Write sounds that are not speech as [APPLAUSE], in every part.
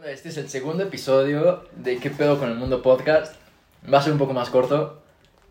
onda? Este es el segundo episodio de ¿Qué pedo con el mundo podcast? Va a ser un poco más corto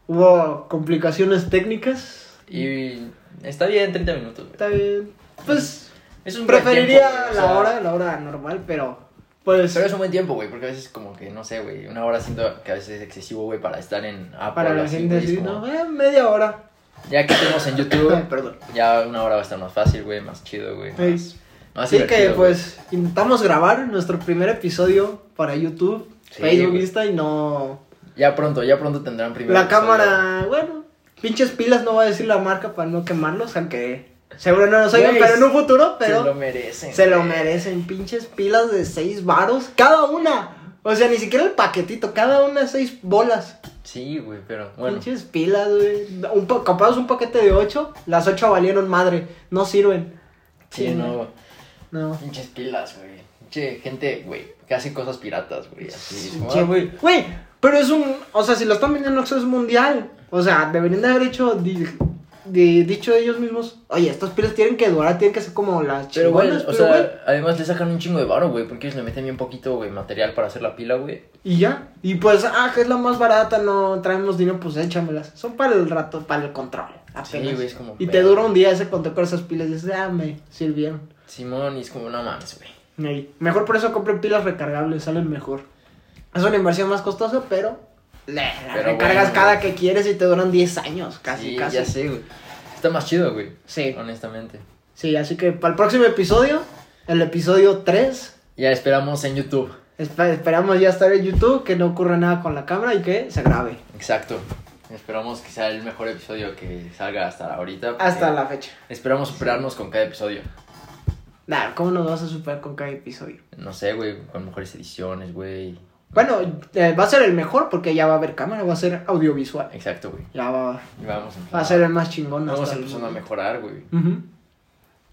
Hubo complicaciones técnicas. y está bien, 30 minutos. güey. Está bien. Pues Es un preferiría tiempo, güey, o la sea, hora, la hora normal, pero pues Pero es un buen tiempo, güey, porque a veces como que, no sé, güey, una hora siento que a veces es excesivo, güey, para estar en Apple. para la gente así, como- ¿no? Eh, media hora. Ya que estemos en YouTube, [COUGHS] perdón. ya una hora va a estar más fácil, güey, más chido, güey. Ey. Más, más Así que pues intentamos grabar nuestro primer episodio para YouTube, Sí, Facebook. Insta y no Ya pronto, ya pronto tendrán primero. la cámara, bueno, pinches pilas no voy a decir la marca para no quemarlos, aunque seguro no nos oigan, pero en un futuro, Se pero lo merecen. Se lo merecen, pinches pilas de seis varos. Cada una. O sea, ni siquiera el paquetito, cada una seis bolas. Sí, güey, pero bueno. Pinches pilas, güey. Un un paquete de ocho, las ocho valieron madre. No sirven. Sí, no. No. Pinches pilas, güey. Pinche gente, güey, que hace cosas piratas, güey. Así Pinche- ah, güey. Güey, pero es un. O sea, si lo están vendiendo, eso es mundial. O sea, deberían de haber hecho. di- di- dicho ellos mismos, oye, estas pilas tienen que durar, tienen que ser como las Pero, güey, o pero, güey, sea, además le sacan un chingo de varo, güey, porque ellos le meten bien poquito, güey, material para hacer la pila, güey. Y ya. Y pues, ah, que es la más barata, no traemos dinero, pues échamelas. Son para el rato, para el control. Sí, Apenas. güey, es como. y te dura un día ese control con esas pilas y dices, ah, me sirvieron. Simón, y es como, no mames, güey. Ey. Mejor por eso compren pilas recargables, salen mejor. Es una inversión más costosa, pero le la Pero recargas bueno, cada güey. que quieres y te duran 10 años, casi, sí, casi. ya sé, güey. Está más chido, güey. Sí, Honestamente. sí, así que para el próximo episodio, el episodio 3, Ya esperamos en YouTube. esp- esperamos ya estar en YouTube, que no ocurra nada con la cámara y que se grabe. Exacto. Esperamos que sea el mejor episodio que salga hasta ahorita. Hasta la fecha. Esperamos superarnos con cada episodio. Nah, ¿cómo nos vas a superar con cada episodio? No sé, güey, con mejores ediciones, güey. Bueno, eh, va a ser el mejor porque ya va a haber cámara, va a ser audiovisual. Exacto, güey. Ya va, Vamos a va a ser el más chingón. Vamos empezando a mejorar, güey.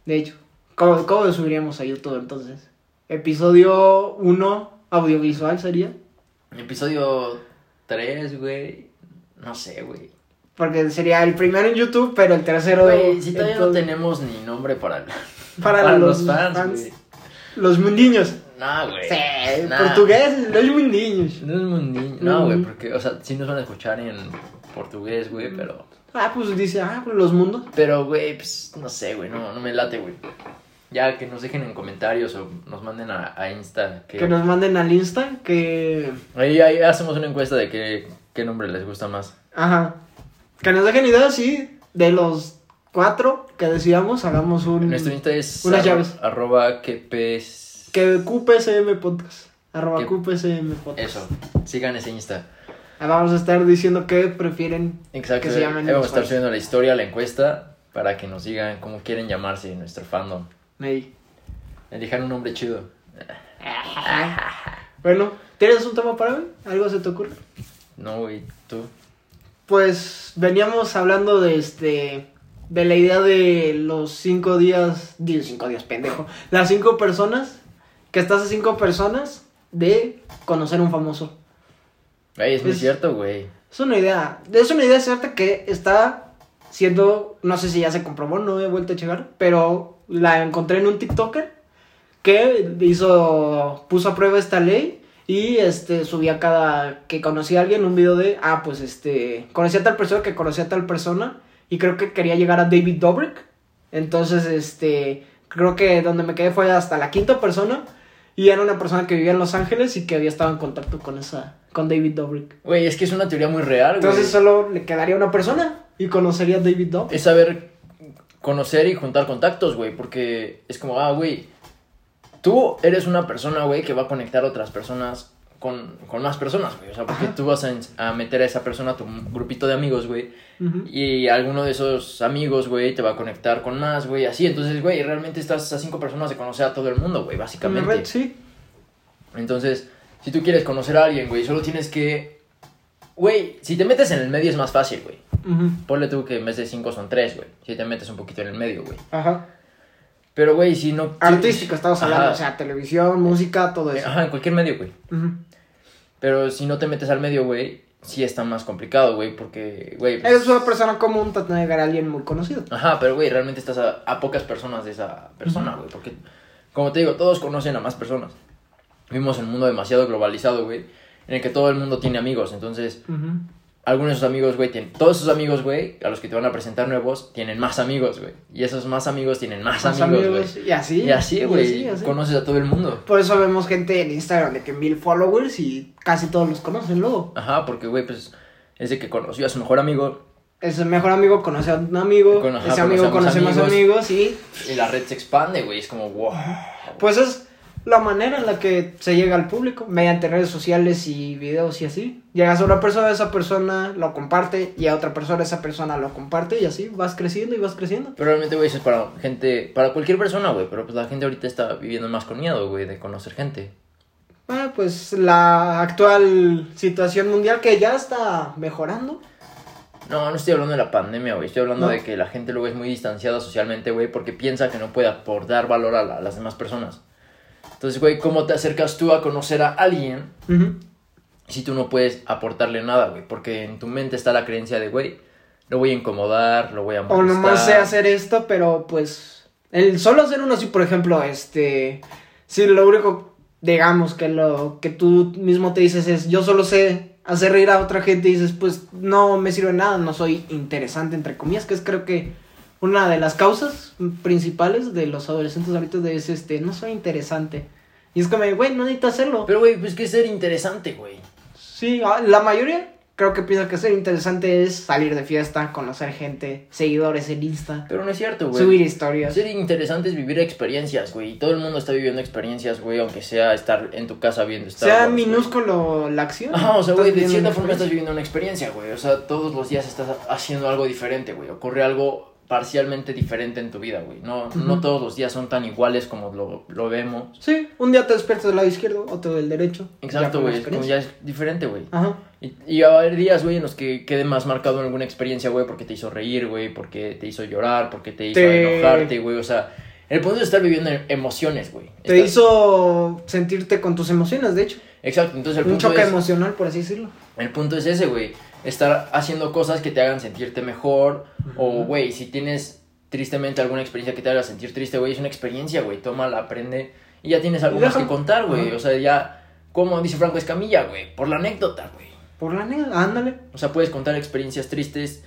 De hecho, ¿cómo, ¿cómo lo subiríamos a YouTube entonces? Episodio 1, audiovisual sería. Episodio 3, güey. No sé, güey. Porque sería el primero en YouTube, pero el tercero Güey, si todavía no tenemos ni nombre para, para, los, fans, fans. Los mundiños. No, güey. Sí, Nah. portugués, los mundiños. No es mundiño. No, güey, porque, o sea, sí nos van a escuchar en portugués, güey, pero. Ah, pues dice, ah, pues los mundos. Pero, güey, pues, no sé, güey, no, no me late, güey. Ya que nos dejen en comentarios o nos manden a, a Insta. Que, Que nos manden al Insta, que ahí, ahí hacemos una encuesta de qué, qué nombre les gusta más. Ajá. Que nos dejen ideas, sí. De los cuatro que decíamos, hagamos un. Nuestro Insta es Unas arro- llaves. arroba que pes- Que QPSM Podcast. Arroba Que- QPSM Podcast. Eso, sigan ese Insta. Ahí vamos a estar diciendo qué prefieren. Exacto, Que se llamen vamos a estar subiendo la historia, la encuesta, para que nos digan cómo quieren llamarse nuestro fandom. Ey. Elijan un nombre chido. Bueno, ¿tienes un tema para hoy? ¿Algo se te ocurre? No, güey, tú. Pues veníamos hablando de este. De la idea de los cinco días. Digo, cinco días, pendejo. Las cinco personas. Que estás a cinco personas de conocer a un famoso. Güey, es muy cierto, güey. Es una idea. Es una idea cierta que está siendo. No sé si ya se comprobó, no he vuelto a checar. Pero la encontré en un TikToker que hizo. puso a prueba esta ley. Y este subía cada que conocía a alguien un video de. Ah, pues este. Conocía a tal persona que conocía a tal persona. Y creo que quería llegar a David Dobrik. Entonces, este. Creo que donde me quedé fue hasta la quinta persona. Y era una persona que vivía en Los Ángeles y que había estado en contacto con esa. con David Dobrik. Güey, es que es una teoría muy real, güey. Entonces solo le quedaría una persona y conocería a David Dobrik. Es saber conocer y juntar contactos, güey. Porque es como, ah, güey. Tú eres una persona, güey, que va a conectar a otras personas con, con más personas, güey. O sea, porque Ajá. tú vas a, a meter a esa persona a tu grupito de amigos, güey. Y alguno de esos amigos, güey, te va a conectar con más, güey. Así, entonces, güey, realmente estás a cinco personas de conocer a todo el mundo, güey, básicamente. red, sí. Entonces, si tú quieres conocer a alguien, güey, solo tienes que... Güey, si te metes en el medio es más fácil, güey. Ujú. Ponle tú que en vez de cinco son tres, güey. Si te metes un poquito en el medio, güey. Ajá. Pero, güey, si no... Artístico, estamos hablando. Ajá. O sea, televisión, música, todo eso. Ajá, en cualquier medio, güey. Ujú. Pero si no te metes al medio, güey, sí está más complicado, güey, porque, güey... pues- Eres una persona común, te va a alguien muy conocido. Ajá, pero, güey, realmente estás a, a pocas personas de esa persona, güey. Porque, como te digo, todos conocen a más personas. vivimos en un mundo demasiado globalizado, güey, en el que todo el mundo tiene amigos. Entonces, Ujú. Algunos de sus amigos, güey, tienen. Todos sus amigos, güey, a los que te van a presentar nuevos, tienen más amigos, güey. Y esos más amigos tienen más, Más amigos, amigos, güey. Y así. Y así, güey, conoces a todo el mundo. Por eso vemos gente en Instagram de que mil followers y casi todos los conocen luego. Ajá, porque, güey, pues, es de que conoció a su mejor amigo Ese mejor amigo conoce a un amigo, Con- ajá, ese amigo conoce más más amigos y y la red se expande, güey. Es como, wow. pues es la manera en la que se llega al público, mediante redes sociales y videos y así. Llegas a una persona, esa persona lo comparte y a otra persona, esa persona lo comparte y así vas creciendo y vas creciendo. Pero realmente, güey, eso es para gente, para cualquier persona, güey. Pero pues la gente ahorita está viviendo más con miedo, güey, de conocer gente. Ah, pues la actual situación mundial que ya está mejorando. No, no estoy hablando de la pandemia, güey. Estoy hablando No. de que la gente luego es muy distanciada socialmente, güey, porque piensa que no puede aportar valor a, la- a las demás personas. Entonces, güey, ¿cómo te acercas tú a conocer a alguien si tú no puedes aportarle nada, güey? Porque en tu mente está la creencia de, güey, lo voy a incomodar, lo voy a O molestar. nomás sé hacer esto, pero pues. El solo hacer uno así, por ejemplo, este. Si lo único, digamos, que lo que tú mismo te dices es yo solo sé hacer reír a otra gente y dices, pues no me sirve nada, no soy interesante, entre comillas, que es creo que una de las causas principales de los adolescentes ahorita es este, no soy interesante. Y es como, güey, no necesitas hacerlo. Pero, güey, pues que ser interesante, güey. Sí, ah, la mayoría creo que piensa que ser interesante es salir de fiesta, conocer gente, seguidores en Insta, Pero no es cierto, güey. subir historias. Ser interesante es vivir experiencias, güey. Y todo el mundo está viviendo experiencias, güey, aunque sea estar en tu casa viendo Star sea Wars, minúsculo la acción. Ajá, o sea, güey, de cierta forma estás viviendo una experiencia, güey. O sea, todos los días estás haciendo algo diferente, güey. Ocurre algo parcialmente diferente en tu vida, güey. No, no todos los días son tan iguales como lo, lo vemos. Sí, un día te despiertas del lado izquierdo, otro del derecho. Exacto, güey. Como ya es diferente, güey. Ajá. Y, y va a haber días, güey, en los que quede más marcado en alguna experiencia, güey, porque te hizo reír, güey, porque te hizo llorar, porque te hizo Te- enojarte, güey. O sea, el punto es estar viviendo emociones, güey. Te hizo sentirte con tus emociones, de hecho. Exacto, entonces el Un punto choque es... emocional, por así decirlo. El punto es ese, güey. Estar haciendo cosas que te hagan sentirte mejor. O, güey, si tienes tristemente alguna experiencia que te haga sentir triste, güey, es una experiencia, güey. Tómala, aprende. Y ya tienes algo más que contar, güey. O sea, ya, como dice Franco Escamilla, güey, por la anécdota, güey. Por la neta, ándale. O sea, puedes contar experiencias tristes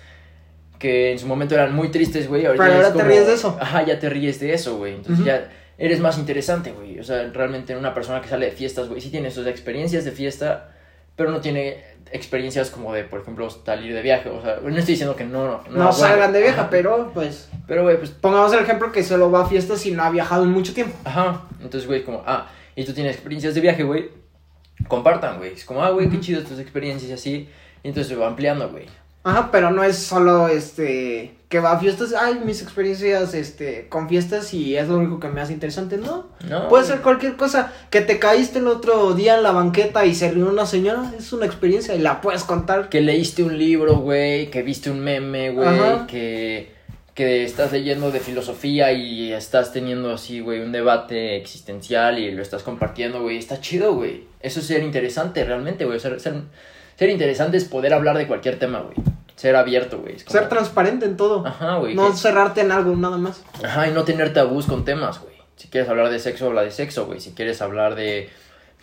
que en su momento eran muy tristes, güey. Pero ahora te ríes de eso. Ajá, ya te ríes de eso, güey. Entonces ya eres más interesante, güey. O sea, realmente una persona que sale de fiestas, güey, sí tiene sus experiencias de fiesta, pero no tiene experiencias como de, por ejemplo, salir de viaje. O sea, no estoy diciendo que no... No, No, bueno, salgan de viaje, ajá. pero pues. Pero, güey, pues... Pongamos el ejemplo que solo va a fiestas y no ha viajado en mucho tiempo. Ajá. Entonces, güey, como... Ah, y tú tienes experiencias de viaje, güey. Compartan, güey. Es como, ah, güey, qué chido tus experiencias y así. Y entonces se va ampliando, güey. Ajá, pero no es solo este que va a fiestas, ay, mis experiencias este con fiestas y es lo único que me hace interesante, no. No. Puede ser cualquier cosa, que te caíste el otro día en la banqueta y se rió una señora, es una experiencia y la puedes contar. Que leíste un libro, güey, que viste un meme, güey, que, que estás leyendo de filosofía y estás teniendo así, güey, un debate existencial y lo estás compartiendo, güey. Está chido, güey. Eso es ser interesante realmente, güey. Ser, ser, ser interesante es poder hablar de cualquier tema, güey. Ser abierto, güey. Como- Ser transparente en todo. Ajá, güey. no que- cerrarte en algo, nada más. Ajá, y no tener tabús con temas, güey. Si quieres hablar de sexo, habla de sexo, güey. Si quieres hablar de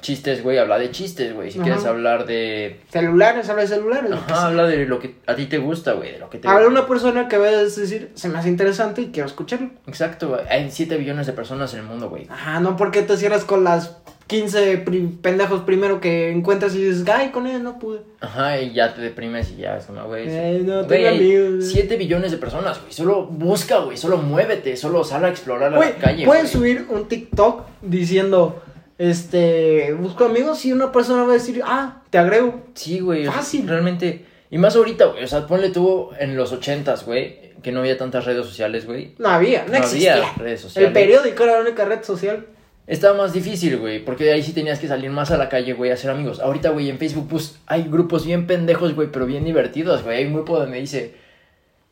chistes, güey, habla de chistes, güey. Si Ajá. quieres hablar de... Celulares, habla de celulares. Ajá, habla de lo que a ti te gusta, güey. De lo que te... Habla una persona que a decir, se me hace interesante y quiero escucharlo. Exacto, güey. Hay 7 billones de personas en el mundo, güey. Ajá, no porque te cierras con las 15 pri- pendejos primero que encuentras y dices, ay, con él no pude. Ajá, y ya te deprimes y ya es como, güey. Eh, no Güey, amigos. 7 billones de personas, güey. Solo busca, güey. Solo muévete. Solo sal a explorar a Güey, la calle, puedes güey. subir un TikTok diciendo, este, busco amigos y una persona va a decir, ah, te agrego. Sí, güey. Fácil. Realmente. Y más ahorita, güey. O sea, ponle tú en los 80s, güey. Que no había tantas redes sociales, güey. No había, no, No existía. había redes sociales. El periódico era la única red social. Estaba más difícil, güey, porque de ahí sí tenías que salir más a la calle, güey, a hacer amigos. Ahorita, güey, en Facebook, pues, hay grupos bien pendejos, güey, pero bien divertidos, güey. Hay un grupo donde dice,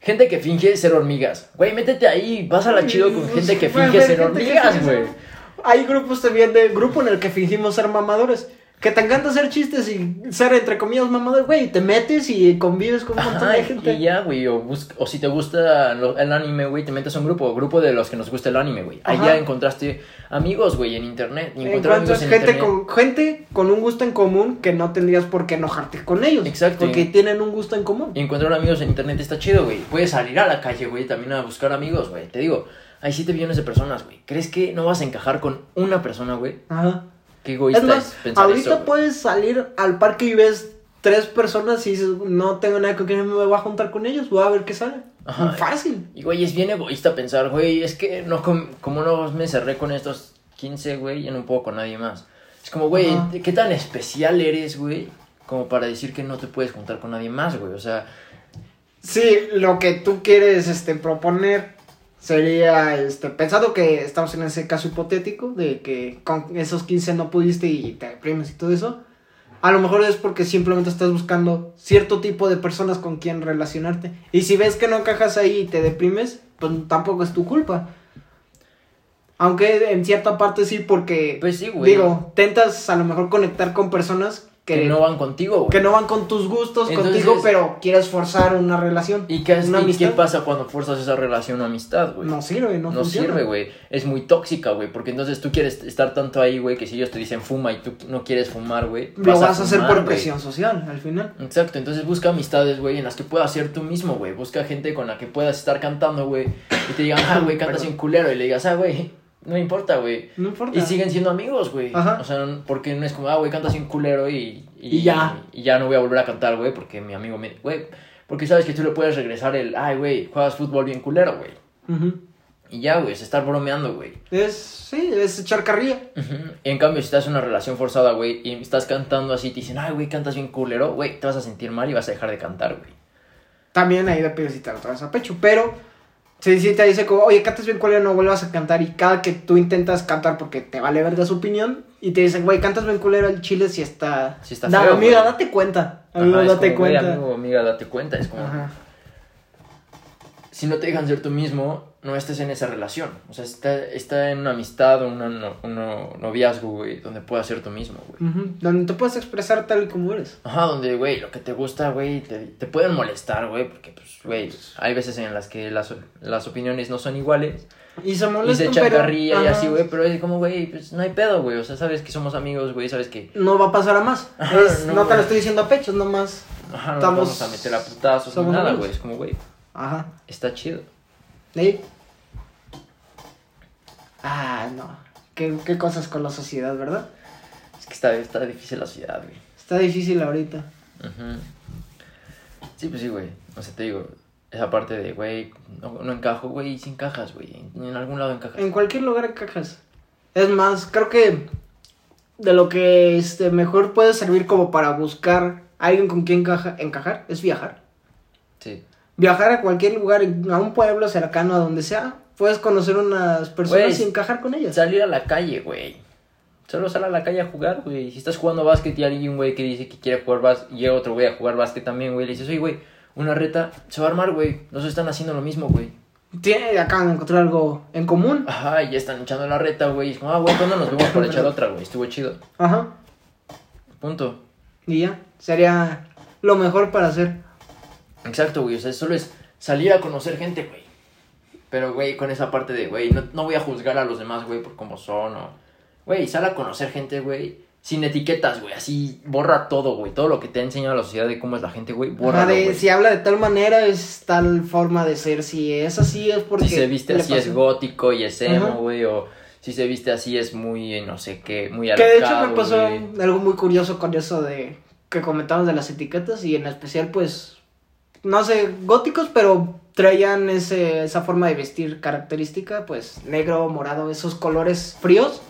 gente que finge ser hormigas. Güey, métete ahí, pásala chido con gente que finge ser hormigas, güey. Hay grupos también de grupo en el que fingimos ser mamadores. Que te encanta hacer chistes y ser entre comillas mamado, güey, te metes y convives con un montón Ajá, de gente. y ya, güey, o, si te gusta el anime, güey, te metes a un grupo, grupo de los que nos gusta el anime, güey. Ya encontraste amigos, güey, en internet. Y Encuentras en gente internet. con, gente con un gusto en común que no tendrías por qué enojarte con ellos. Exacto. Porque tienen un gusto en común. Y encontrar amigos en internet está chido, güey. Puedes salir a la calle, güey, también a buscar amigos, güey. Te digo, hay 7 billones de personas, güey. ¿Crees que no vas a encajar con una persona, güey? Ajá. Qué Es egoísta es, más, pensar ahorita eso, puedes salir al parque y ves tres personas y dices, no tengo nada con quien me voy a juntar con ellos, voy a ver qué sale. Ajá. Fácil. Y, güey, es bien egoísta pensar, güey, es que no com- como no me cerré con estos 15, güey, ya no puedo con nadie más. Es como, güey, Ajá. ¿qué tan especial eres, güey? Como para decir que no te puedes juntar con nadie más, güey. O sea, Sí, lo que tú quieres este, proponer sería, este, pensando que estamos en ese caso hipotético, de que con esos 15 no pudiste y te deprimes y todo eso, a lo mejor es porque simplemente estás buscando cierto tipo de personas con quien relacionarte. Y si ves que no encajas ahí y te deprimes, pues tampoco es tu culpa. Aunque en cierta parte sí, porque, pues sí, güey. digo, tentas a lo mejor conectar con personas que, que no van contigo, güey. que no van con tus gustos Entonces- contigo, pero quieres forzar una relación. ¿Y qué, es- una y qué pasa cuando fuerzas esa relación o amistad, güey? No sirve, no, No funciona. sirve, güey. Es muy tóxica, güey. Porque entonces tú quieres estar tanto ahí, güey, que si ellos te dicen fuma y tú no quieres fumar, güey. Lo vas, a hacer por presión social, al final. Exacto, entonces busca amistades, güey, en las que puedas ser tú mismo, güey. Busca gente con la que puedas estar cantando, güey. Y te digan, ah, [LAUGHS] güey, cantas bien culero. Y le digas, ah, güey, no importa, güey. No importa. Y siguen siendo amigos, güey. Ajá. O sea, porque no es como, ah, güey, cantas bien culero y, Y ya. Y ya no voy a volver a cantar, güey, porque mi amigo me. Güey, porque sabes que tú le puedes regresar el, ay, güey, juegas fútbol bien culero, güey. Ujú. Y ya, güey, es estar bromeando, güey. Es, sí, es echar carrilla. Ujú. Y en cambio, si estás en una relación forzada, güey, y estás cantando así, te dicen, ay, güey, cantas bien culero, güey, te vas a sentir mal y vas a dejar de cantar, güey. También ahí depende si te lo traes a pecho. Pero, si, si te dice como, oye, cantas bien culero, no vuelvas a cantar. Y cada que tú intentas cantar porque te vale verga su opinión, y te dicen, güey, cantas bien culero, el chile si está. Sí está feo, Amiga, güey. date cuenta. Ajá, Amigo, es date como, cuenta. amigo, amiga, date cuenta. Es como, Ajá. Si no te dejan ser tú mismo, no estés en esa relación. O sea, está, está en una amistad o un no- noviazgo, güey, donde puedas ser tú mismo, güey. Ujú. Donde te puedes expresar tal y como eres. Ajá, donde, güey, lo que te gusta, güey, te, te pueden molestar, güey, porque, pues, güey, hay veces en las que las, las opiniones no son iguales. Y se Y molestan, se echan pero, carrilla y así, güey, pero es como, güey, pues no hay pedo, güey. O sea, sabes que somos amigos, güey, sabes que. No va a pasar a más. [LAUGHS] Ajá, Es- no, no, te lo estoy diciendo a pecho, es nomás. Ajá, no Estamos- nos vamos a meter a putazos ni nada, güey. Es como, güey, Ajá. está chido. ¿Sí? Ah, no. ¿Qué, qué cosas con la sociedad, ¿verdad? Es que está, está difícil la ciudad, güey. Está difícil ahorita. Ujú. Sí, pues sí, güey. O sea, te digo, esa parte de, güey, no, no encajo, güey, y sí encajas, güey. En, en algún lado encajas. En cualquier lugar encajas. Es más, creo que de lo que este, mejor puede servir como para buscar a alguien con quien encaja- encajar es viajar. Sí. Viajar a cualquier lugar, a un pueblo cercano, a donde sea. Puedes conocer unas personas y encajar con ellas. Salir a la calle, güey. Solo sal a la calle a jugar, güey. Si estás jugando básquet y hay un güey que dice que quiere jugar básquet y llega otro güey a jugar básquet también, güey, le dices, oye, güey, una reta, se va a armar, güey. Los dos están haciendo lo mismo, güey. Tiene, acaban de encontrar algo en común. Ajá, y ya están echando la reta, güey. Es como, ah, güey, ¿cuándo nos vemos para echar [LAUGHS] otra, güey? Estuvo chido. Ajá. Punto. Y ya. Sería lo mejor para hacer. Exacto, güey. O sea, solo es salir a conocer gente, güey. Pero, güey, con esa parte de, güey, no, no voy a juzgar a los demás, güey, por cómo son o... Güey, sal a conocer gente, güey. Sin etiquetas, güey. Así, borra todo, güey. Todo lo que te ha enseñado la sociedad de cómo es la gente, güey. Borra, si habla de tal manera es tal forma de ser. Si es así es porque. Si se viste así es gótico y es emo, güey. O si se viste así es muy, eh, no sé qué, muy Que de hecho me pasó güey. algo muy curioso con eso de que comentamos de las etiquetas y en especial pues no sé, góticos, pero traían ese, esa forma de vestir característica, pues negro, morado, esos colores fríos.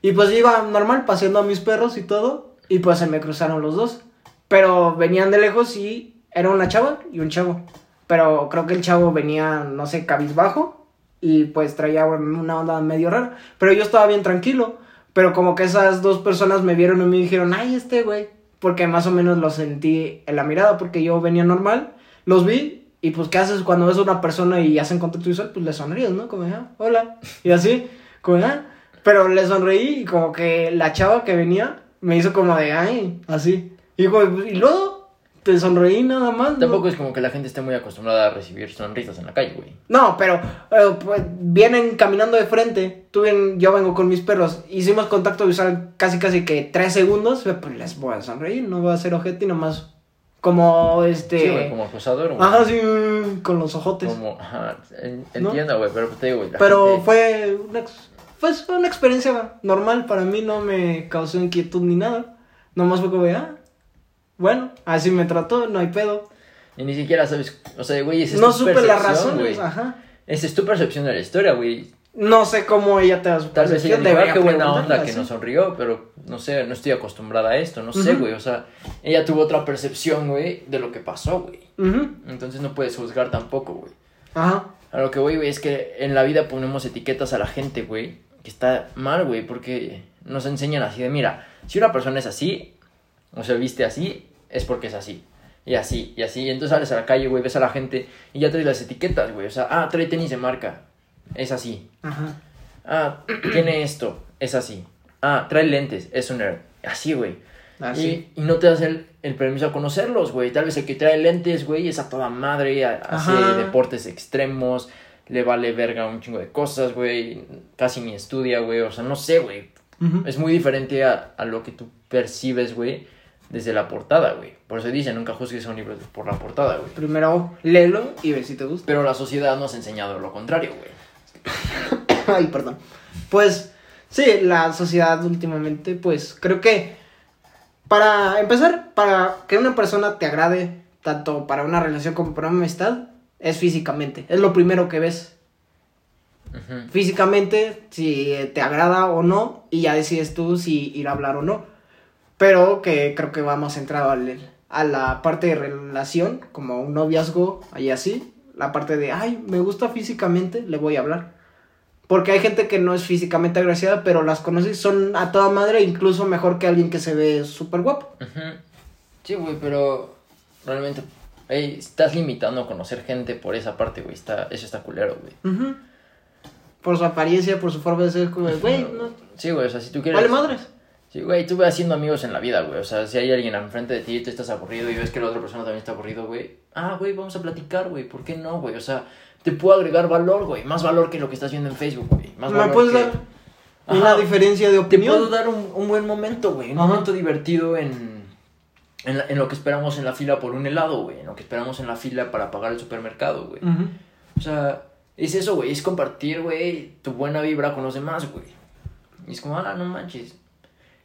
Y pues iba normal paseando a mis perros y todo y pues se me cruzaron los dos. Pero venían de lejos y era una chava y un chavo. Pero creo que el chavo venía, no sé, cabizbajo y pues traía una onda medio rara. Pero yo estaba bien tranquilo. Pero como que esas dos personas me vieron y me dijeron, ay, este güey. Porque más o menos lo sentí en la mirada, porque yo venía normal, los vi y pues ¿qué haces cuando ves a una persona y hacen contacto visual? Pues le sonríes, ¿no? Como, ah, hola. Y así, como, ah. Pero le sonreí y como que la chava que venía me hizo como de, ay, así. Y, güey, y luego te sonreí nada más. ¿no? Tampoco es como que la gente esté muy acostumbrada a recibir sonrisas en la calle, güey. No, pero eh, pues, vienen caminando de frente. Tú ven- yo vengo con mis perros. Hicimos contacto visual casi casi que tres segundos. Pues les voy a sonreír, no voy a hacer ojete y nomás. Como este. Sí, güey, como acosador, güey. Ajá, sí, con los ojotes. Como, ajá, en- ¿No? entiendo, güey, pero te digo, güey. Pero gente- fue una, pues, fue una experiencia normal. Para mí no me causó inquietud ni nada. Nomás fue como, ah, bueno, así me trató, no hay pedo. Y ni siquiera sabes, o sea, güey, esa es No tu supe las percepción, razones, güey. ajá. Esa es tu percepción de la historia, güey. No sé cómo ella te da su Tal vez ella dijo, ah, qué buena onda que así. nos sonrió, pero no sé, no estoy acostumbrada a esto, no sé, Ujú. güey. O sea, ella tuvo otra percepción, güey, de lo que pasó, güey. Ujú, Entonces no puedes juzgar tampoco, güey. Ajá. A lo que voy, güey, es que en la vida ponemos etiquetas a la gente, güey, que está mal, güey, porque nos enseñan así de, mira, si una persona es así, o se viste así, es porque es así. Y así, y así. Y entonces sales a la calle, güey, ves a la gente y ya traes las etiquetas, güey. O sea, ah, trae tenis de marca, es así. Ajá. Ah, [CLEARS THROAT] tiene esto, es así. Ah, trae lentes, es un nerd. Así, güey. Así. Y, y no te das el, el permiso a conocerlos, güey. Tal vez el que trae lentes, güey, es a toda madre, a- hace deportes extremos, le vale verga un chingo de cosas, güey. Casi ni estudia, güey. O sea, no sé, güey. Es muy diferente a, a lo que tú percibes, güey, desde la portada, güey. Por eso dicen, nunca juzgues a un libro por la portada, güey. Primero léelo y ve si te gusta. Pero la sociedad nos ha enseñado lo contrario, güey. [COUGHS] Ay, perdón. Pues sí, la sociedad últimamente, pues creo que para empezar, para que una persona te agrade, tanto para una relación como para una amistad, es físicamente. Es lo primero que ves. Físicamente, si te agrada o no, y ya decides tú si ir a hablar o no. Pero que creo que vamos centrado al- a la parte de relación, como un noviazgo y así. La parte de, ay, me gusta físicamente, le voy a hablar. Porque hay gente que no es físicamente agraciada, pero las conoces, son a toda madre, incluso mejor que alguien que se ve súper guapo. Sí, güey, pero realmente ey, estás limitando a conocer gente por esa parte, güey. Está, eso está culero, güey. Ujú. Por su apariencia, por su forma de ser, güey, no. Sí, güey, o sea, si tú quieres... Vale madres. Sí, güey, tú vas haciendo amigos en la vida, güey. O sea, si hay alguien enfrente de ti y tú estás aburrido y ves que la otra persona también está aburrido, güey. Ah, güey, vamos a platicar, güey. ¿Por qué no, güey? O sea, te puedo agregar valor, güey. Más valor que lo que estás viendo en Facebook, güey. Más ¿Me valor puedes que- dar una diferencia de Te opinión? puedo dar un, un buen momento, güey. Un Ajá. momento divertido en, en, la- en lo que esperamos en la fila por un helado, güey. En lo que esperamos en la fila para pagar el supermercado, güey. O sea, es eso, güey. Es compartir, güey, tu buena vibra con los demás, güey. Y es como, ah, no manches.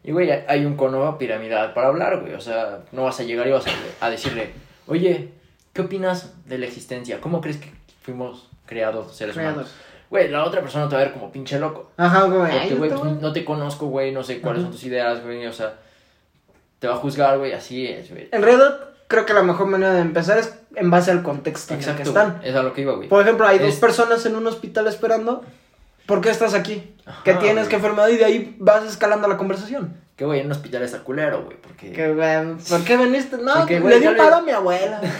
Y, güey, hay un cono piramidal para hablar, güey. O sea, no vas a llegar y vas a, a decirle, oye, ¿qué opinas de la existencia? ¿Cómo crees que fuimos creados seres humanos? Güey, la otra persona te va a ver como pinche loco. Ajá, ay, Porque, güey, pues, no te conozco, güey, no sé cuáles Ajá. son tus ideas, güey, o sea, te va a juzgar, güey, así es, güey. En realidad, creo que la mejor manera de empezar es en base al contexto en el que están. güey, es a lo que iba, güey. Por ejemplo, hay dos personas en un hospital esperando. ¿Por qué estás aquí? Ajá, ¿Qué tienes? güey. ¿Qué enfermedad? Y de ahí vas escalando la conversación. Que, güey, en un hospital está culero, güey, porque... Que, ¿Por qué veniste? No, Porque, le di tal paro a mi abuela. [LAUGHS]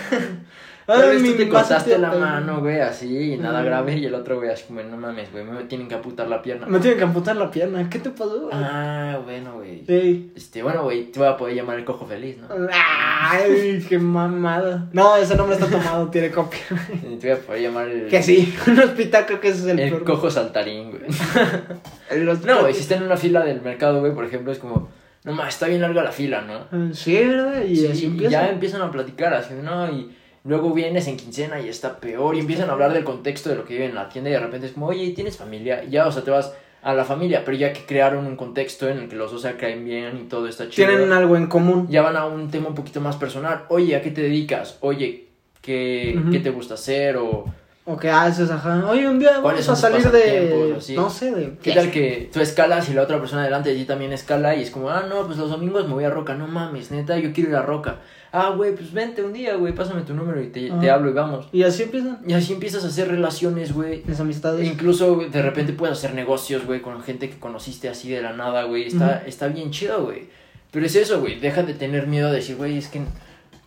Tal vez mi tú te cortaste la mano, güey, así, y nada Mm. grave, y el otro, güey, así como, no mames, güey, me tienen que amputar la pierna. Me tienen que amputar la pierna. ¿Qué te pasó? Ah, bueno, güey. Sí. Este, bueno, güey, te voy a poder llamar el cojo feliz, ¿no? Ay, qué mamada. No, ese nombre está tomado, tiene copia. [LAUGHS] Y te voy a poder llamar el... Que sí, [LAUGHS] un hospital creo que ese es el, El peor. cojo saltarín, güey. [LAUGHS] No, güey, si está en una fila del mercado, güey, por ejemplo, es como, no mames, está bien larga la fila, ¿no? Sí, ¿verdad? Y Sí, así y ya empiezan a platicar, así, ¿no? Y luego vienes en quincena y está peor, y empiezan a hablar del contexto de lo que viven en la tienda, y de repente es como, oye, ¿tienes familia? Y ya, o sea, te vas a la familia, pero ya que crearon un contexto en el que los dos se caen bien y todo está chido. Tienen algo en común. Ya van a un tema un poquito más personal. Oye, ¿a qué te dedicas? Oye, ¿qué. ¿qué te gusta hacer? O O que haces, ajá. Oye, un día ¿Cuáles vamos a salir de. así? No sé, de. ¿Qué tal que tú escalas y la otra persona delante de ti también escala y es como, ah, no, pues los domingos me voy a Roca, no mames, neta, yo quiero ir a Roca. Ah, güey, pues vente un día, güey, pásame tu número y te, te hablo y vamos. Y así empiezan Y así empiezas a hacer relaciones, güey. las amistades. E incluso de repente puedes hacer negocios, güey, con gente que conociste así de la nada, güey. Está, está bien chido, güey. Pero es eso, güey. Deja de tener miedo de decir, güey, es que,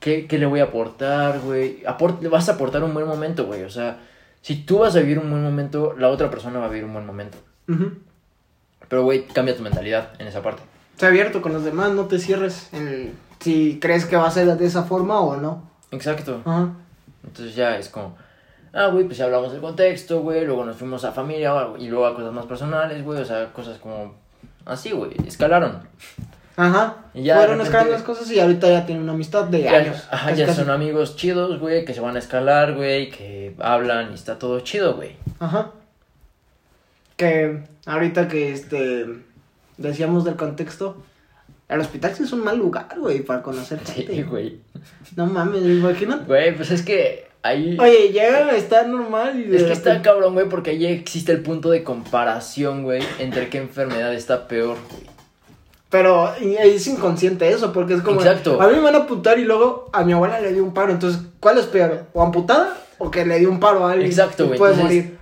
¿qué, qué le voy a aportar, güey? Aport- le vas a aportar un buen momento, güey. O sea, si tú vas a vivir un buen momento, la otra persona va a vivir un buen momento. Ujú. Pero, güey, cambia tu mentalidad en esa parte. Sé abierto con los demás, no te cierres en si crees que va a ser de esa forma o no. Exacto. Ajá. Entonces ya es como, ah, güey, pues ya hablamos del contexto, güey, luego nos fuimos a familia y luego a cosas más personales, güey, o sea, cosas como así, güey, escalaron. Ajá. Y ya Fueron repente- escalando las cosas y ahorita ya tienen una amistad de Ya, años. ajá, ya casi. son amigos chidos, güey, que se van a escalar, güey, que hablan y está todo chido, güey. Ajá. Que ahorita que este decíamos del contexto, el hospital sí es un mal lugar, güey, para conocer gente. Sí, güey. No mames, imagínate. Güey, pues es que ahí... Oye, llegan a estar normal y Es que está cabrón, güey, porque ahí existe el punto de comparación, güey, entre qué enfermedad está peor, güey. Pero es inconsciente eso, porque es como. Exacto. A mí me van a apuntar y luego a mi abuela le dio un paro. Entonces, ¿cuál es peor? ¿O amputada o que le dio un paro a alguien? Exacto, güey, Puede entonces- morir.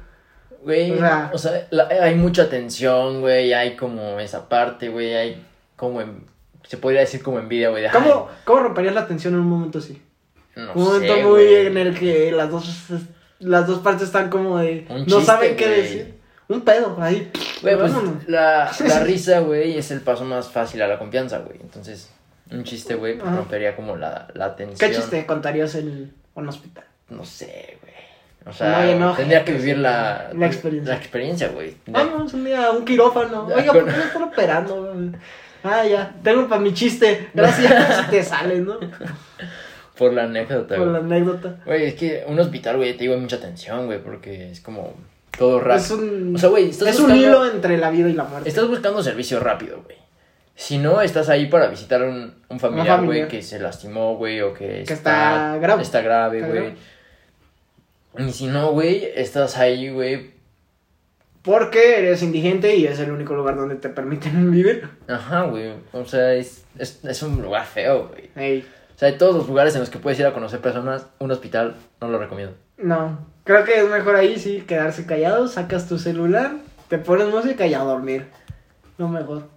Güey, O sea- o sea, la- hay mucha tensión, güey, hay como esa parte, güey, hay como, en- se podría decir como envidia, güey. ¿Cómo, ¿Cómo romperías la tensión en un momento así? no un momento sé, muy en el que las dos, las dos partes están como de. Un no chiste, saben qué decir. Un pedo, ahí. Güey, pues la, la [LAUGHS] risa, güey, es el paso más fácil a la confianza, güey. Entonces, un chiste, güey, pues, rompería como la, la tensión. ¿Qué chiste contarías en un hospital? No sé, güey. O sea, no, tendría que vivir la, la experiencia. La experiencia, güey. Vamos un día a un quirófano. Oiga, ¿por qué no están operando? güey? Ah, ya. Tengo para mi chiste. Gracias. [LAUGHS] si te sale, ¿no? Por la anécdota, Por la güey. anécdota. Güey, es que un hospital, güey, te digo, hay mucha tensión, güey, porque es como todo rápido. Es un, O sea, güey, estás es un hilo entre la vida y la muerte. Estás buscando servicio rápido, güey. Si no, estás ahí para visitar un, un familiar, güey, que se lastimó, güey, o que, está grave. Está grave, Está güey. grave. Y si no, güey, estás ahí, güey. Porque eres indigente y es el único lugar donde te permiten [LAUGHS] vivir. Ajá, güey. O sea, es, es, es un lugar feo, güey. Ey, O sea, de todos los lugares en los que puedes ir a conocer personas, un hospital no lo recomiendo. no. Creo que es mejor ahí sí quedarse callado. Sacas tu celular, te pones música y a dormir. Lo mejor.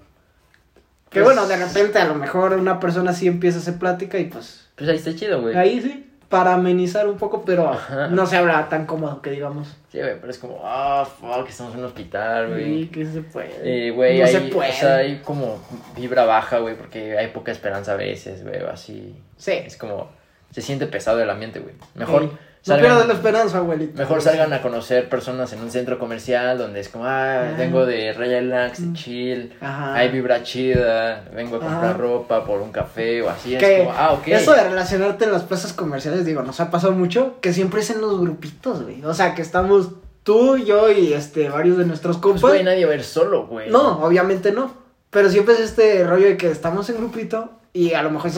Que Pues- bueno, de repente a lo mejor una persona sí empieza a hacer plática y pues Pues ahí está chido, güey. ahí sí, para amenizar un poco, pero Ajá. no se habla tan cómodo que digamos. Sí, güey, pero es como, ah, fuck, estamos en un hospital, güey. Sí, que se puede. Eh, güey, no hay, se puede. o sea, hay como vibra baja, güey, porque hay poca esperanza a veces, güey, así. Sí. Es como, se siente pesado el ambiente, güey. Mejor, Ey, No salgan- pierdas la esperanza, abuelito. mejor salgan a conocer personas en un centro comercial donde es como, ah, vengo de relax, de Mm. chill, Ajá. hay vibra chida, vengo a comprar Ajá. ropa por un café o así. Es Que como, ah, ok. Eso de relacionarte en las plazas comerciales, digo, nos ha pasado mucho que siempre es en los grupitos, güey. O sea, que estamos tú, yo y este varios de nuestros Pues, compas. güey, nadie va a ir solo, güey. no, obviamente no. Pero siempre es este rollo de que estamos en grupito y a lo mejor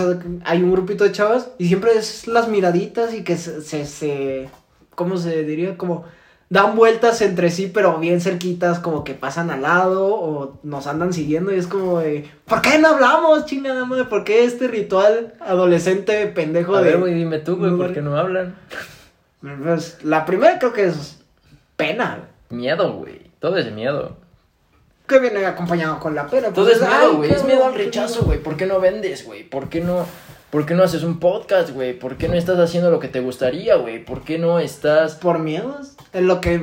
hay un grupito de chavas y siempre es las miraditas y que se, se, se- ¿cómo se diría? Como dan vueltas entre sí, pero bien cerquitas, como que pasan al lado o nos andan siguiendo y es como de, ¿por qué no hablamos, chingada madre? ¿Por qué este ritual adolescente pendejo A de... ver, güey, dime tú, güey, ¿por qué no hablan? Pues, la primera creo que es pena, Miedo, güey. Todo es miedo. Que viene acompañado con la pena. Pues, es ay, miedo, güey. Es miedo al rechazo, güey. ¿Por qué no vendes, güey? ¿Por qué no, por qué no haces un podcast, güey? ¿Por qué no estás haciendo lo que te gustaría, güey? ¿Por qué no estás... Por miedos, es lo que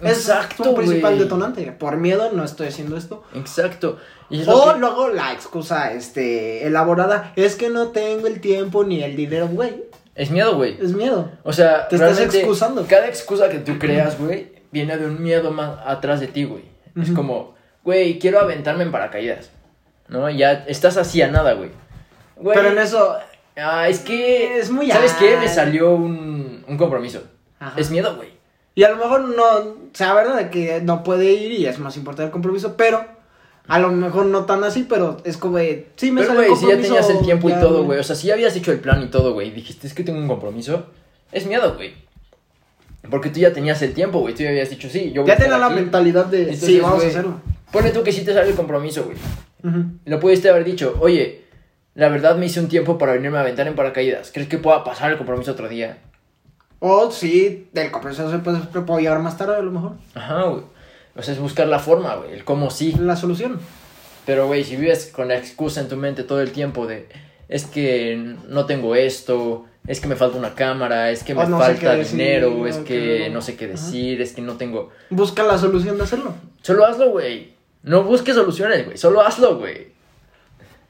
es Exacto, un principal güey. detonante. Por miedo no estoy haciendo esto. Exacto. Y es O que- luego la excusa este elaborada es que no tengo el tiempo ni el dinero, güey. Es miedo, güey. Es miedo. O sea, Te estás excusando. Cada excusa que tú creas, güey, viene de un miedo más atrás de ti, güey. Es como, güey, quiero aventarme en paracaídas. ¿No? Ya estás así a nada, güey. Güey, Pero en eso Ah, es que. Es muy ¿Sabes qué? Me salió un, un compromiso. Ajá. Es miedo, güey. y a lo mejor no sea verdad de que no puede ir y es más importante el compromiso, pero a lo mejor no tan así, pero es como de sí me Pero, sale güey, si ya tenías el tiempo y ya, todo, güey. O sea, si ya habías hecho el plan y todo, güey. Y dijiste, es que tengo un compromiso. Es miedo, güey. Porque tú ya tenías el tiempo, güey. Tú ya habías dicho, sí, yo voy Ya a estar tenía la mentalidad de Entonces, sí, vamos güey, a hacerlo. Pone tú que sí te sale el compromiso, güey. Ujú. Lo pudiste haber dicho, oye, la verdad me hice un tiempo para venirme a aventar en paracaídas. ¿Crees que pueda pasar el compromiso otro día? O sí, del compromiso se puede, se puede llevar más tarde a lo mejor. Ajá, güey. O sea, es buscar la forma, güey. El cómo sí. La solución. Pero, güey, si vives con la excusa en tu mente todo el tiempo de, es que no tengo esto, es que me falta una cámara, es que me O no falta qué decir, dinero, es que que- no sé qué Ajá. decir, es que no tengo... Busca la solución de hacerlo. Solo hazlo, güey. No busques soluciones, güey. Solo hazlo, güey.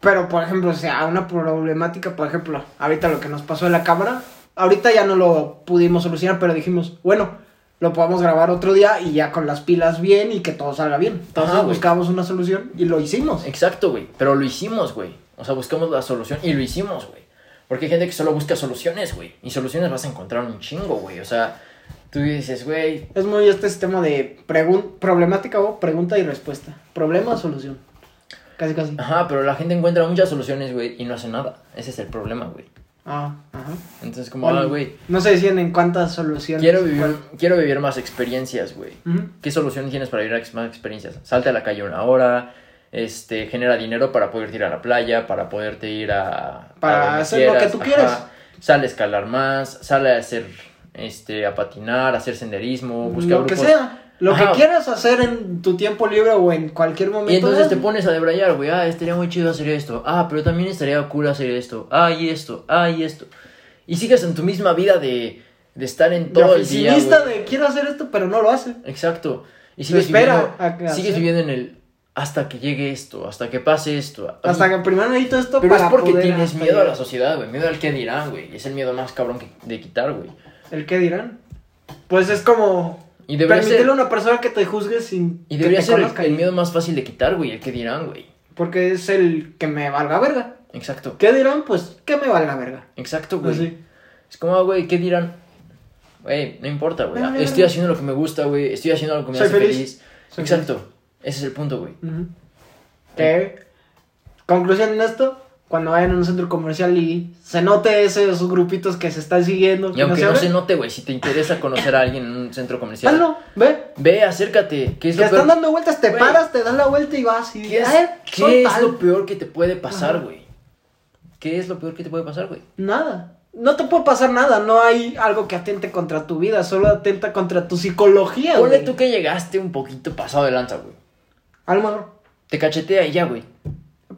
Pero, por ejemplo, o sea, una problemática, por ejemplo, ahorita lo que nos pasó en la cámara, ahorita ya no lo pudimos solucionar, pero dijimos, bueno, lo podemos grabar otro día y ya con las pilas bien y que todo salga bien. Entonces Ajá, buscamos una solución y lo hicimos. Exacto, güey. Pero lo hicimos, güey. O sea, buscamos la solución y lo hicimos, güey. Porque hay gente que solo busca soluciones, güey. Y soluciones vas a encontrar un chingo, güey. O sea, tú dices, güey. Es muy este sistema de pregun- problemática o pregunta y respuesta. Problema o solución. Casi, casi. Ajá, pero la gente encuentra muchas soluciones, güey, y no hace nada. Ese es el problema, güey. Ah, ajá. Entonces, como, ah, güey, No se decían en cuántas soluciones. quiero vivir, cuál- quiero vivir más experiencias, güey. ¿Qué solución tienes para vivir más experiencias? Salte a la calle una hora, este, genera dinero para poderte ir a la playa, para poderte ir a... Para a hacer lo que tú quieras. Sale a escalar más, sale a hacer, este, a patinar, a hacer senderismo, buscar Lo que grupos. sea. Lo Ajá. que quieras hacer en tu tiempo libre o en cualquier momento. Y entonces te pones a debrayar, güey, ah, estaría muy chido hacer esto, ah, pero también estaría cool hacer esto, ah, y esto, ah, y esto. Y sigues en tu misma vida de, de estar en todo el día, güey. de quiero hacer esto, pero no lo hace. Exacto. Y sigues espera viviendo, que sigues viviendo en el hasta que llegue esto, hasta que pase esto. Hasta que primero necesito esto Pero es para porque poder tienes miedo a la sociedad, güey. Miedo al que dirán, güey. Es el miedo más cabrón que- de quitar, güey. ¿El qué dirán? Pues es como Y permitirle ser, a una persona que te juzgue sin y que debería te ser el, miedo más fácil de quitar, güey. El que dirán, güey. Porque es el que me valga verga. Exacto. ¿Qué dirán? Pues que me valga verga. Exacto, güey. Pues sí. Es como, ah, güey, ¿qué dirán? Güey, no importa, güey. Estoy haciendo lo que me gusta, güey. Estoy haciendo lo que me Soy hace feliz. feliz. Soy Exacto. Ese es el punto, güey. Ujú. Que, conclusión en esto, cuando vayan a un centro comercial y se note ese, esos grupitos que se están siguiendo, Y que aunque no no se note, güey, si te interesa conocer a alguien en un centro comercial, hazlo, ve. ve, acércate. ¿Qué es Que lo están peor? dando vueltas, te paras, te das la vuelta y vas. Y, ¿Qué es, "Ay, qué soy es tal". lo peor que te puede pasar, güey? ¿Qué es lo peor que te puede pasar, güey? Nada. No te puede pasar nada, no hay algo que atente contra tu vida, solo atenta contra tu psicología, Ponle güey. tú que llegaste un poquito pasado de lanza, güey. A lo mejor. Te cachetea y ya, güey.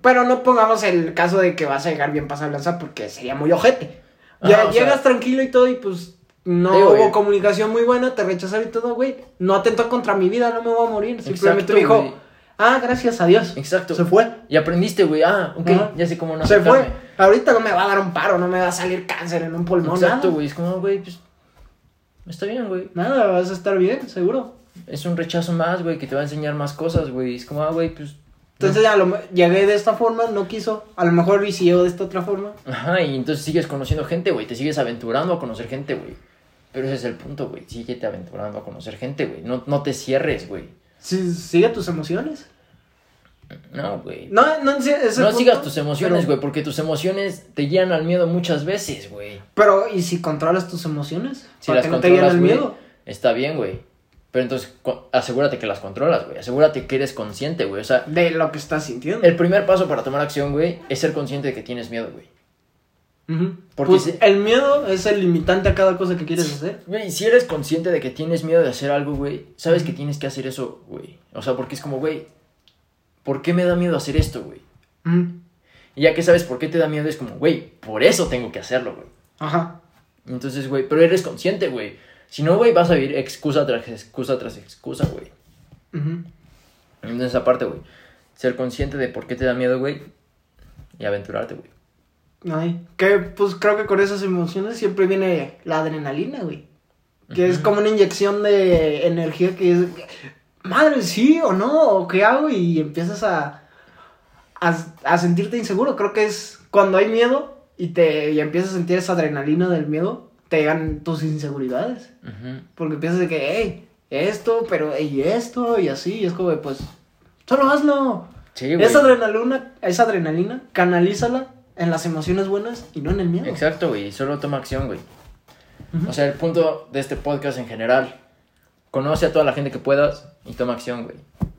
Pero no pongamos el caso de que vas a llegar bien pasado lanza porque sería muy ojete. Ya Ajá, o sea- llegas tranquilo y todo y pues no Digo, hubo güey. comunicación muy buena, te rechazaron y todo, güey. No atentó contra mi vida, no me voy a morir. Simplemente Exacto, dijo, ah, gracias a Dios. Exacto. Se fue. Y aprendiste, güey. Ah, ok, Ajá. ya sé cómo no Se aceptarme. fue. Ahorita no me va a dar un paro, no me va a salir cáncer en un pulmón. Exacto, nada. güey. Es como, güey, pues. Está bien, güey. Nada, vas a estar bien, seguro. Es un rechazo más, güey, que te va a enseñar más cosas, güey. Es como, ah, güey, pues. Entonces ya lo, llegué de esta forma, no quiso. A lo mejor y si llego de esta otra forma. Ajá, y entonces sigues conociendo gente, güey. Te sigues aventurando a conocer gente, güey. Pero ese es el punto, güey. Síguete aventurando a conocer gente, güey. No, no te cierres, güey. Sí, sigue tus emociones. No, güey. No, no, No sigas tus emociones, pero- güey, porque tus emociones te guían al miedo muchas veces, güey. Pero, ¿y si controlas tus emociones? Si Para las que no te miedo. está bien, güey. Pero entonces asegúrate que las controlas, güey. Asegúrate que eres consciente, güey. O sea, De lo que estás sintiendo. el primer paso para tomar acción, güey, es ser consciente de que tienes miedo, güey. Porque Pues si- el miedo es el limitante a cada cosa que quieres hacer. Güey, si eres consciente de que tienes miedo de hacer algo, güey, sabes que tienes que hacer eso, güey. O sea, porque es como, güey, ¿por qué me da miedo hacer esto, güey? Y ya que sabes por qué te da miedo, es como, güey, por eso tengo que hacerlo, güey. Ajá. Entonces, güey, pero eres consciente, güey. Si no, güey, vas a vivir excusa tras excusa tras excusa, güey. Entonces, aparte, güey, ser consciente de por qué te da miedo, güey, y aventurarte, güey. Ay, que pues creo que con esas emociones siempre viene la adrenalina, güey. Que es como una inyección de energía que es, madre, sí o no, o qué hago y empiezas a, a, a sentirte inseguro. Creo que es cuando hay miedo y te y empiezas a sentir esa adrenalina del miedo, te llegan tus inseguridades. Porque piensas de que, hey, esto, pero, y esto, y así, y es como, de, pues, solo hazlo. Sí, güey. Esa adrenalina, esa adrenalina, canalízala en las emociones buenas y no en el miedo. Exacto, güey, solo toma acción, güey. Ujú. O sea, el punto de este podcast en general, conoce a toda la gente que puedas y toma acción, güey.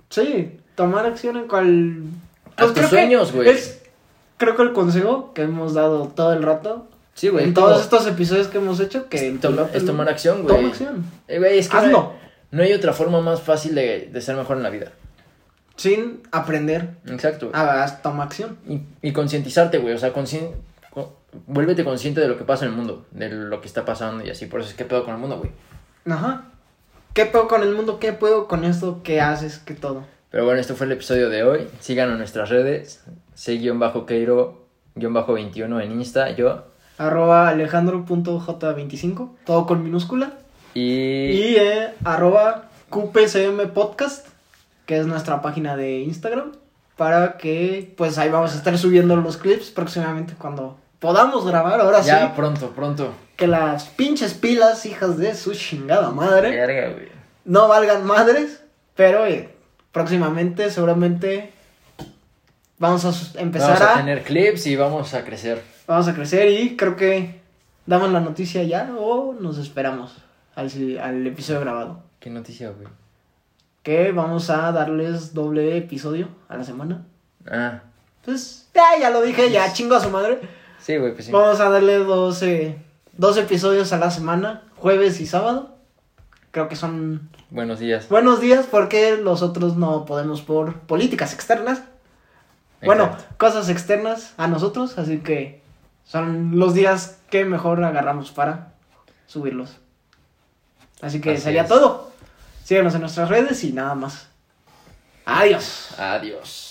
Sí, tomar acción en cual... Haz tus sueños, güey. es- Creo que el consejo que hemos dado todo el rato, Sí, güey. en todo. todos estos episodios que hemos hecho, que es, toma- es tomar acción, güey. Toma acción. Eh, güey, es que no hay, Hazlo. no hay otra forma más fácil de, de ser mejor en la vida. Sin aprender. Exacto. güey. Ah, toma acción. Y, y concientizarte, güey. O sea, conscien- co- vuélvete consciente de lo que pasa en el mundo, de lo que está pasando y así. Por eso es que pedo con el mundo, güey. Ajá. ¿Qué puedo con el mundo? ¿Qué puedo con esto? ¿Qué haces? ¿Qué todo? Pero bueno, este fue el episodio de hoy. Síganos en nuestras redes. C-Keiro-21 en Insta, yo. Arroba alejandro.j25, todo con minúscula. Y, Y eh, arroba QPCM Podcast, que es nuestra página de Instagram. Para que, pues ahí vamos a estar subiendo los clips próximamente cuando podamos grabar. Ahora ya sí, pronto, pronto. que las pinches pilas, hijas de su chingada madre, Verga, güey. no valgan madres. Pero eh, próximamente, seguramente, vamos a empezar Vamos a a, tener clips y vamos a crecer. Vamos a crecer y creo que damos la noticia ya o nos esperamos al, al episodio grabado. ¿Qué noticia, güey? que vamos a darles doble episodio a la semana. Ah, Pues, ya, ya lo dije, ya chingo a su madre. sí, güey, pues sí. Vamos a darle dos, eh, dos episodios a la semana, jueves y sábado. Creo que son Buenos días. buenos días porque los otros no podemos por políticas externas. Bueno, cosas externas a nosotros, así que son los días que mejor agarramos para subirlos. Así que Así sería es. todo. Síganos en nuestras redes y nada más. Adiós. Adiós.